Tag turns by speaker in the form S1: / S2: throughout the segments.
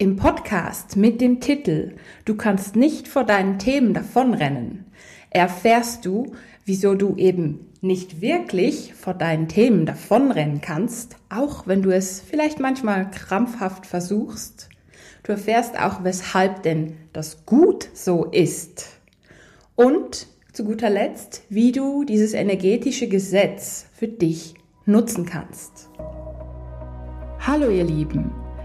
S1: Im Podcast mit dem Titel Du kannst nicht vor deinen Themen davonrennen erfährst du, wieso du eben nicht wirklich vor deinen Themen davonrennen kannst, auch wenn du es vielleicht manchmal krampfhaft versuchst. Du erfährst auch, weshalb denn das gut so ist. Und zu guter Letzt, wie du dieses energetische Gesetz für dich nutzen kannst. Hallo ihr Lieben.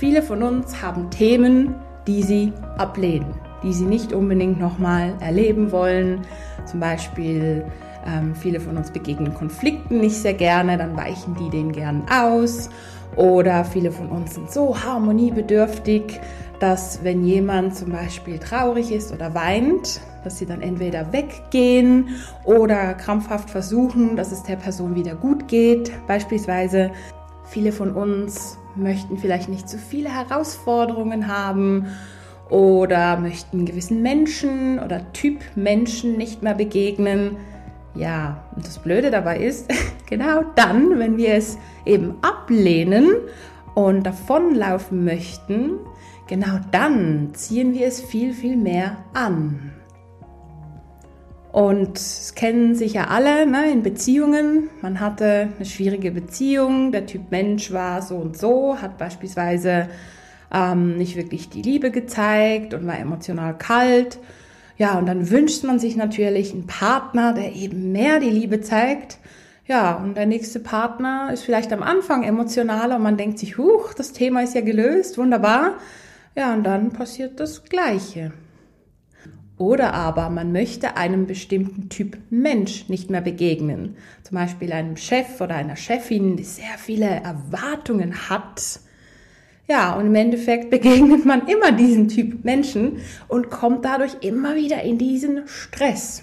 S1: Viele von uns haben Themen, die sie ablehnen, die sie nicht unbedingt nochmal erleben wollen. Zum Beispiel ähm, viele von uns begegnen Konflikten nicht sehr gerne, dann weichen die denen gern aus. Oder viele von uns sind so harmoniebedürftig, dass wenn jemand zum Beispiel traurig ist oder weint, dass sie dann entweder weggehen oder krampfhaft versuchen, dass es der Person wieder gut geht. Beispielsweise viele von uns möchten vielleicht nicht zu viele Herausforderungen haben oder möchten gewissen Menschen oder Typ Menschen nicht mehr begegnen. Ja, und das Blöde dabei ist, genau dann, wenn wir es eben ablehnen und davonlaufen möchten, genau dann ziehen wir es viel, viel mehr an. Und es kennen sicher alle ne, in Beziehungen. Man hatte eine schwierige Beziehung, der Typ Mensch war so und so, hat beispielsweise ähm, nicht wirklich die Liebe gezeigt und war emotional kalt. Ja, und dann wünscht man sich natürlich einen Partner, der eben mehr die Liebe zeigt. Ja, und der nächste Partner ist vielleicht am Anfang emotionaler und man denkt sich, huch, das Thema ist ja gelöst, wunderbar. Ja, und dann passiert das Gleiche. Oder aber man möchte einem bestimmten Typ Mensch nicht mehr begegnen. Zum Beispiel einem Chef oder einer Chefin, die sehr viele Erwartungen hat. Ja, und im Endeffekt begegnet man immer diesen Typ Menschen und kommt dadurch immer wieder in diesen Stress.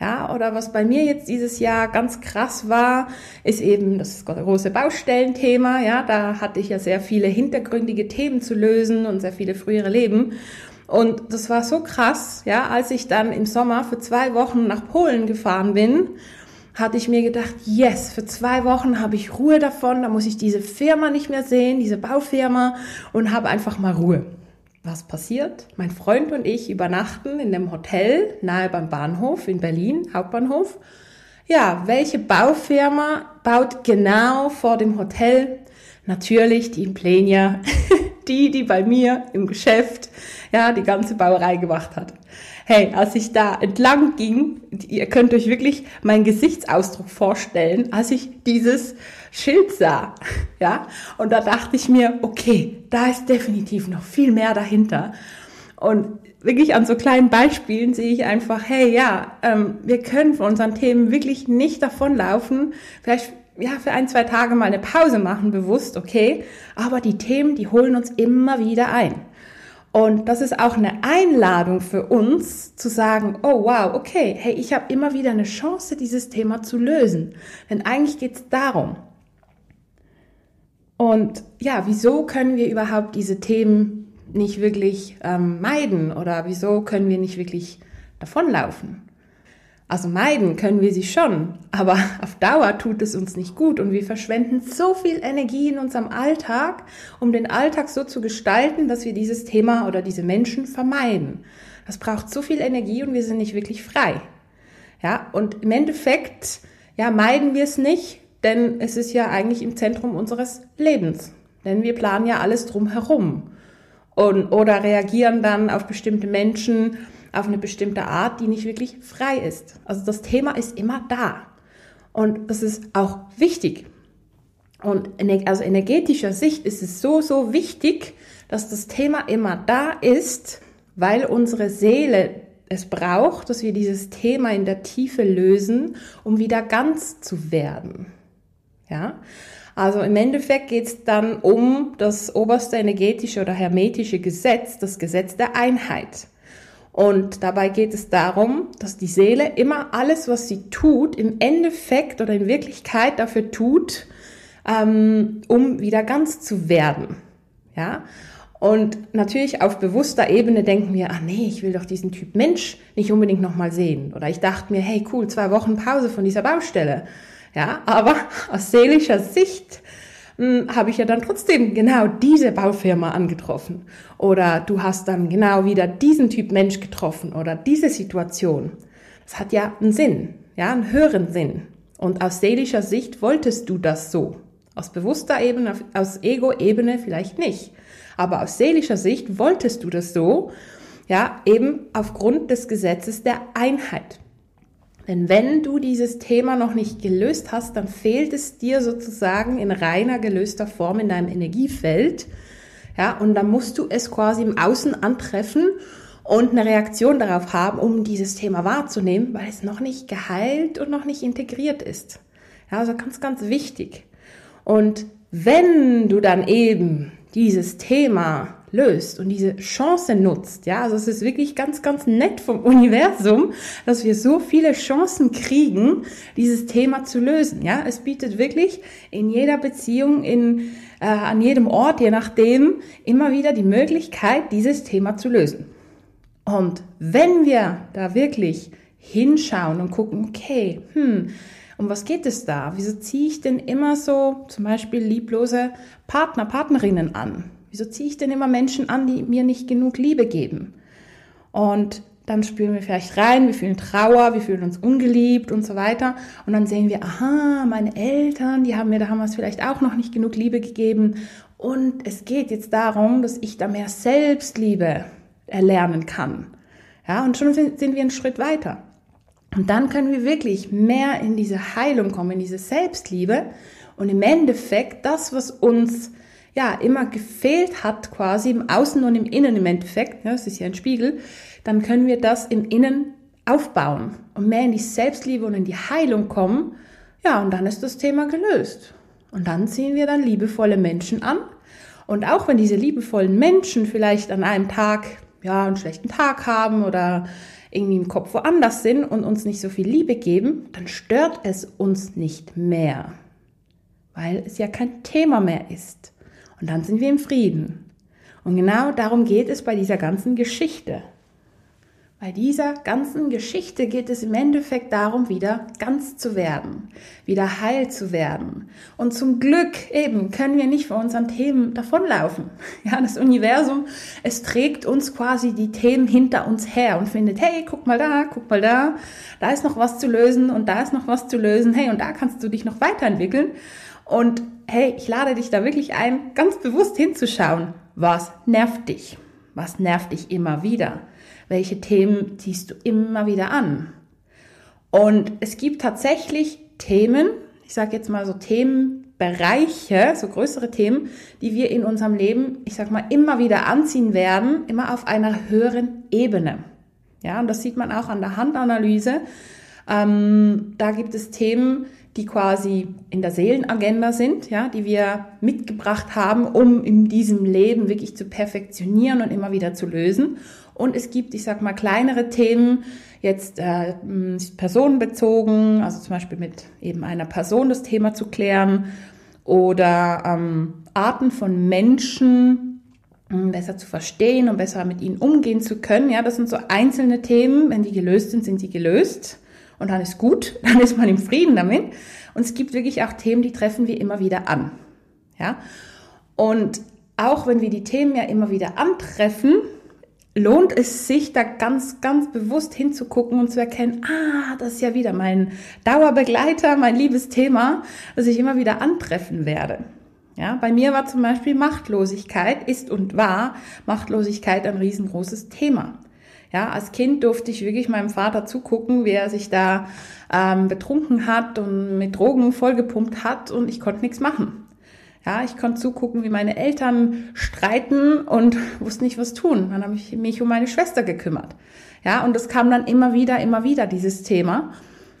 S1: Ja, oder was bei mir jetzt dieses Jahr ganz krass war, ist eben das große Baustellenthema. Ja, da hatte ich ja sehr viele hintergründige Themen zu lösen und sehr viele frühere Leben. Und das war so krass, ja, als ich dann im Sommer für zwei Wochen nach Polen gefahren bin, hatte ich mir gedacht, yes, für zwei Wochen habe ich Ruhe davon, da muss ich diese Firma nicht mehr sehen, diese Baufirma und habe einfach mal Ruhe. Was passiert? Mein Freund und ich übernachten in dem Hotel nahe beim Bahnhof in Berlin, Hauptbahnhof. Ja, welche Baufirma baut genau vor dem Hotel? Natürlich die Implenia, die, die bei mir im Geschäft ja, die ganze Bauerei gemacht hat. Hey, als ich da entlang ging, ihr könnt euch wirklich meinen Gesichtsausdruck vorstellen, als ich dieses Schild sah, ja, und da dachte ich mir, okay, da ist definitiv noch viel mehr dahinter. Und wirklich an so kleinen Beispielen sehe ich einfach, hey, ja, ähm, wir können von unseren Themen wirklich nicht davonlaufen. Vielleicht ja, für ein, zwei Tage mal eine Pause machen, bewusst, okay. Aber die Themen, die holen uns immer wieder ein. Und das ist auch eine Einladung für uns zu sagen, oh wow, okay, hey, ich habe immer wieder eine Chance, dieses Thema zu lösen. Denn eigentlich geht es darum. Und ja, wieso können wir überhaupt diese Themen nicht wirklich ähm, meiden oder wieso können wir nicht wirklich davonlaufen? Also meiden können wir sie schon, aber auf Dauer tut es uns nicht gut und wir verschwenden so viel Energie in unserem Alltag, um den Alltag so zu gestalten, dass wir dieses Thema oder diese Menschen vermeiden. Das braucht so viel Energie und wir sind nicht wirklich frei. Ja, und im Endeffekt, ja, meiden wir es nicht, denn es ist ja eigentlich im Zentrum unseres Lebens. Denn wir planen ja alles drumherum und, oder reagieren dann auf bestimmte Menschen, auf eine bestimmte Art, die nicht wirklich frei ist. Also das Thema ist immer da. Und das ist auch wichtig. Und aus energetischer Sicht ist es so, so wichtig, dass das Thema immer da ist, weil unsere Seele es braucht, dass wir dieses Thema in der Tiefe lösen, um wieder ganz zu werden. Ja? Also im Endeffekt geht es dann um das oberste energetische oder hermetische Gesetz, das Gesetz der Einheit. Und dabei geht es darum, dass die Seele immer alles, was sie tut, im Endeffekt oder in Wirklichkeit dafür tut, ähm, um wieder ganz zu werden. Ja. Und natürlich auf bewusster Ebene denken wir, ach nee, ich will doch diesen Typ Mensch nicht unbedingt nochmal sehen. Oder ich dachte mir, hey cool, zwei Wochen Pause von dieser Baustelle. Ja, aber aus seelischer Sicht habe ich ja dann trotzdem genau diese Baufirma angetroffen. Oder du hast dann genau wieder diesen Typ Mensch getroffen oder diese Situation. Das hat ja einen Sinn, ja, einen höheren Sinn. Und aus seelischer Sicht wolltest du das so. Aus bewusster Ebene, aus Ego-Ebene vielleicht nicht. Aber aus seelischer Sicht wolltest du das so, ja, eben aufgrund des Gesetzes der Einheit. Denn wenn du dieses Thema noch nicht gelöst hast, dann fehlt es dir sozusagen in reiner gelöster Form in deinem Energiefeld. Ja, und dann musst du es quasi im Außen antreffen und eine Reaktion darauf haben, um dieses Thema wahrzunehmen, weil es noch nicht geheilt und noch nicht integriert ist. Ja, also ganz, ganz wichtig. Und wenn du dann eben dieses Thema löst und diese Chance nutzt. Ja, also es ist wirklich ganz, ganz nett vom Universum, dass wir so viele Chancen kriegen, dieses Thema zu lösen. Ja, es bietet wirklich in jeder Beziehung, in, äh, an jedem Ort, je nachdem, immer wieder die Möglichkeit, dieses Thema zu lösen. Und wenn wir da wirklich hinschauen und gucken, okay, hm, um was geht es da? Wieso ziehe ich denn immer so zum Beispiel lieblose Partner, Partnerinnen an? Wieso ziehe ich denn immer Menschen an, die mir nicht genug Liebe geben? Und dann spüren wir vielleicht rein, wir fühlen Trauer, wir fühlen uns ungeliebt und so weiter. Und dann sehen wir, aha, meine Eltern, die haben mir damals vielleicht auch noch nicht genug Liebe gegeben. Und es geht jetzt darum, dass ich da mehr Selbstliebe erlernen kann. Ja, und schon sind, wir einen Schritt weiter. Und dann können wir wirklich mehr in diese Heilung kommen, in diese Selbstliebe. Und im Endeffekt das, was uns ja immer gefehlt hat, quasi im Außen und im Innen im Endeffekt, ja, das ist ja ein Spiegel, dann können wir das im Innen aufbauen und mehr in die Selbstliebe und in die Heilung kommen. Ja, und dann ist das Thema gelöst. Und dann ziehen wir dann liebevolle Menschen an. Und auch wenn diese liebevollen Menschen vielleicht an einem Tag, ja, einen schlechten Tag haben oder irgendwie im Kopf woanders sind und uns nicht so viel Liebe geben, dann stört es uns nicht mehr, weil es ja kein Thema mehr ist. Und dann sind wir im Frieden. Und genau darum geht es bei dieser ganzen Geschichte. Bei dieser ganzen Geschichte geht es im Endeffekt darum, wieder ganz zu werden, wieder heil zu werden. Und zum Glück eben können wir nicht vor unseren Themen davonlaufen. Ja, das Universum, es trägt uns quasi die Themen hinter uns her und findet, hey, guck mal da, guck mal da, da ist noch was zu lösen und da ist noch was zu lösen, hey, und da kannst du dich noch weiterentwickeln. Und hey, ich lade dich da wirklich ein, ganz bewusst hinzuschauen. Was nervt dich? Was nervt dich immer wieder? Welche Themen ziehst du immer wieder an? Und es gibt tatsächlich Themen, ich sage jetzt mal so Themenbereiche, so größere Themen, die wir in unserem Leben, ich sag mal, immer wieder anziehen werden, immer auf einer höheren Ebene. Ja, und das sieht man auch an der Handanalyse. Ähm, da gibt es Themen, die quasi in der Seelenagenda sind, ja, die wir mitgebracht haben, um in diesem Leben wirklich zu perfektionieren und immer wieder zu lösen. Und es gibt, ich sag mal, kleinere Themen, jetzt äh, personenbezogen, also zum Beispiel mit eben einer Person das Thema zu klären oder ähm, Arten von Menschen ähm, besser zu verstehen und besser mit ihnen umgehen zu können. Ja, das sind so einzelne Themen. Wenn die gelöst sind, sind sie gelöst und dann ist gut, dann ist man im Frieden damit. Und es gibt wirklich auch Themen, die treffen wir immer wieder an. Ja? Und auch wenn wir die Themen ja immer wieder antreffen, lohnt es sich da ganz, ganz bewusst hinzugucken und zu erkennen, ah, das ist ja wieder mein Dauerbegleiter, mein liebes Thema, das ich immer wieder antreffen werde. Ja, bei mir war zum Beispiel Machtlosigkeit, ist und war Machtlosigkeit ein riesengroßes Thema. Ja, als Kind durfte ich wirklich meinem Vater zugucken, wie er sich da ähm, betrunken hat und mit Drogen vollgepumpt hat und ich konnte nichts machen. Ja, ich konnte zugucken, wie meine Eltern streiten und wusste nicht, was tun. Dann habe ich mich um meine Schwester gekümmert. Ja, und das kam dann immer wieder, immer wieder, dieses Thema.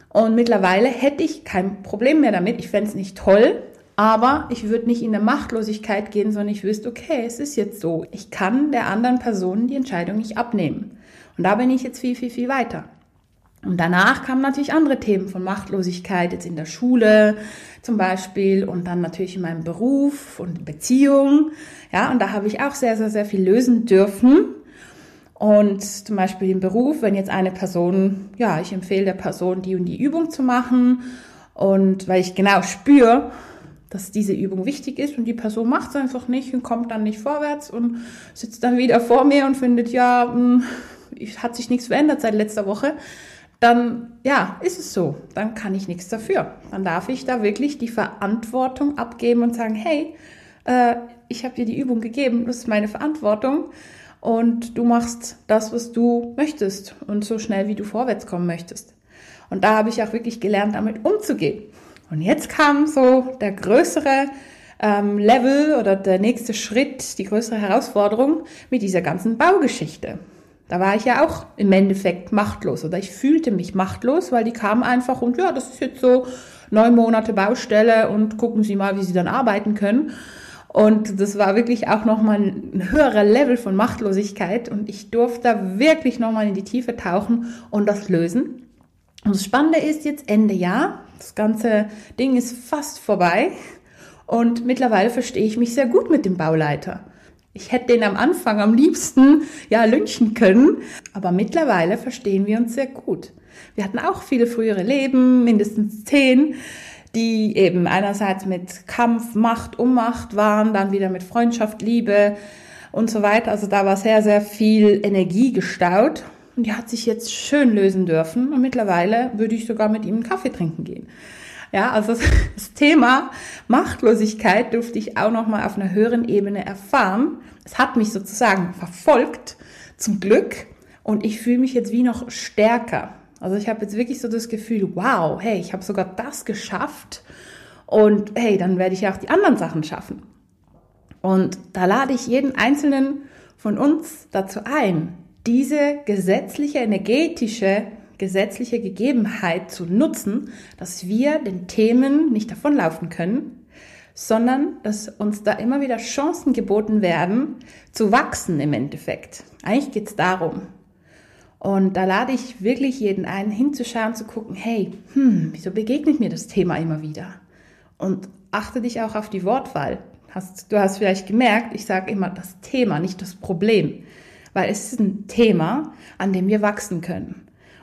S1: Und mittlerweile hätte ich kein Problem mehr damit. Ich fände es nicht toll, Aber ich würde nicht in der Machtlosigkeit gehen, sondern ich wüsste, okay, es ist jetzt so. Ich kann der anderen Person die Entscheidung nicht abnehmen. Und da bin ich jetzt viel, viel, viel weiter. Und danach kamen natürlich andere Themen von Machtlosigkeit, jetzt in der Schule zum Beispiel und dann natürlich in meinem Beruf und Beziehung. Ja, und da habe ich auch sehr, sehr, sehr viel lösen dürfen. Und zum Beispiel im Beruf, wenn jetzt eine Person, ja, ich empfehle der Person, die und die Übung zu machen. Und weil ich genau spüre, dass diese Übung wichtig ist und die Person macht es einfach nicht und kommt dann nicht vorwärts und sitzt dann wieder vor mir und findet, ja, mh, hm, hat sich nichts verändert seit letzter Woche dann ja, ist es so. Dann kann ich nichts dafür. Dann darf ich da wirklich die Verantwortung abgeben und sagen, hey, äh, ich habe dir die Übung gegeben, das ist meine Verantwortung und du machst das, was du möchtest und so schnell, wie du vorwärts kommen möchtest. Und da habe ich auch wirklich gelernt, damit umzugehen. Und jetzt kam so der größere ähm, Level oder der nächste Schritt, die größere Herausforderung mit dieser ganzen Baugeschichte. Da war ich ja auch im Endeffekt machtlos oder ich fühlte mich machtlos, weil die kamen einfach und ja, das ist jetzt so neun Monate Baustelle und gucken Sie mal, wie Sie dann arbeiten können. Und das war wirklich auch nochmal ein höherer Level von Machtlosigkeit und ich durfte da wirklich nochmal in die Tiefe tauchen und das lösen. Und das Spannende ist jetzt Ende Jahr, das ganze Ding ist fast vorbei und mittlerweile verstehe ich mich sehr gut mit dem Bauleiter. Ich hätte den am Anfang am liebsten ja lynchen können, aber mittlerweile verstehen wir uns sehr gut. Wir hatten auch viele frühere Leben, mindestens zehn, die eben einerseits mit Kampf, Macht, Ummacht waren, dann wieder mit Freundschaft, Liebe und so weiter. Also da war sehr, sehr viel Energie gestaut und die hat sich jetzt schön lösen dürfen und mittlerweile würde ich sogar mit ihm einen Kaffee trinken gehen. Ja, also das Thema Machtlosigkeit durfte ich auch noch mal auf einer höheren Ebene erfahren. Es hat mich sozusagen verfolgt, zum Glück, und ich fühle mich jetzt wie noch stärker. Also ich habe jetzt wirklich so das Gefühl, wow, hey, ich habe sogar das geschafft und hey, dann werde ich ja auch die anderen Sachen schaffen. Und da lade ich jeden einzelnen von uns dazu ein, diese gesetzliche energetische gesetzliche Gegebenheit zu nutzen, dass wir den Themen nicht davonlaufen können, sondern dass uns da immer wieder Chancen geboten werden, zu wachsen im Endeffekt. Eigentlich geht es darum. Und da lade ich wirklich jeden ein, hinzuschauen, zu gucken, hey, hm, wieso begegnet mir das Thema immer wieder? Und achte dich auch auf die Wortwahl. Hast, du hast vielleicht gemerkt, ich sage immer das Thema, nicht das Problem. Weil es ist ein Thema, an dem wir wachsen können.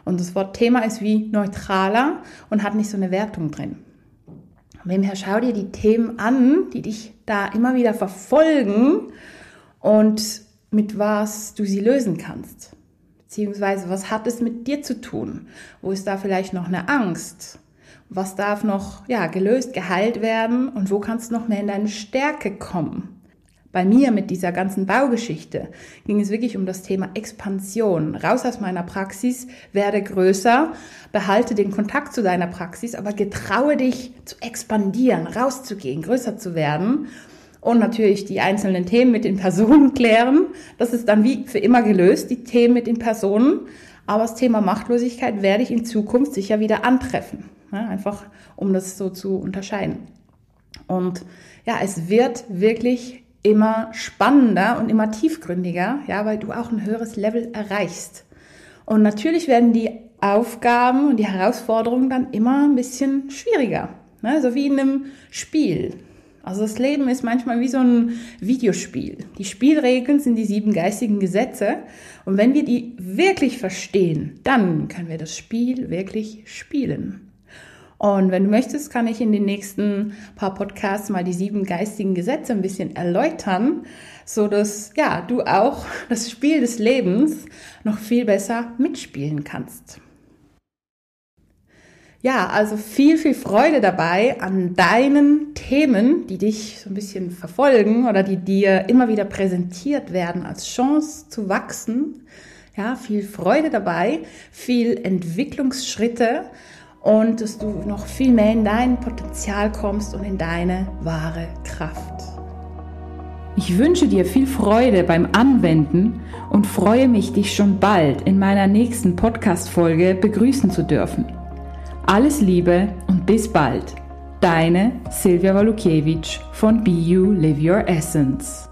S1: Und das Wort Thema ist wie neutraler und hat nicht so eine Wertung drin. Wem her schau dir die Themen an, die dich da immer wieder verfolgen und mit was du sie lösen kannst. Beziehungsweise, was hat es mit dir zu tun? Wo ist da vielleicht noch eine Angst? Was darf noch, ja, gelöst, geheilt werden? Und wo kannst du noch mehr in deine Stärke kommen? Bei mir mit dieser ganzen Baugeschichte ging es wirklich um das Thema Expansion. Raus aus meiner Praxis, werde größer, behalte den Kontakt zu deiner Praxis, aber getraue dich zu expandieren, rauszugehen, größer zu werden und natürlich die einzelnen Themen mit den Personen klären. Das ist dann wie für immer gelöst, die Themen mit den Personen. Aber das Thema Machtlosigkeit werde ich in Zukunft sicher wieder antreffen. Ja, einfach um das so zu unterscheiden. Und ja, es wird wirklich immer spannender und immer tiefgründiger, ja, weil du auch ein höheres Level erreichst. Und natürlich werden die Aufgaben und die Herausforderungen dann immer ein bisschen schwieriger, ne? so wie in einem Spiel. Also das Leben ist manchmal wie so ein Videospiel. Die Spielregeln sind die sieben geistigen Gesetze. Und wenn wir die wirklich verstehen, dann können wir das Spiel wirklich spielen. Und wenn du möchtest, kann ich in den nächsten paar Podcasts mal die sieben geistigen Gesetze ein bisschen erläutern, so dass ja, du auch das Spiel des Lebens noch viel besser mitspielen kannst. Ja, also viel, viel Freude dabei an deinen Themen, die dich so ein bisschen verfolgen oder die dir immer wieder präsentiert werden als Chance zu wachsen. Ja, viel Freude dabei, viel Entwicklungsschritte und dass du noch viel mehr in dein Potenzial kommst und in deine wahre Kraft.
S2: Ich wünsche dir viel Freude beim Anwenden und freue mich, dich schon bald in meiner nächsten Podcast-Folge begrüßen zu dürfen. Alles Liebe und bis bald. Deine Silvia Walukiewicz von Be You Live Your Essence.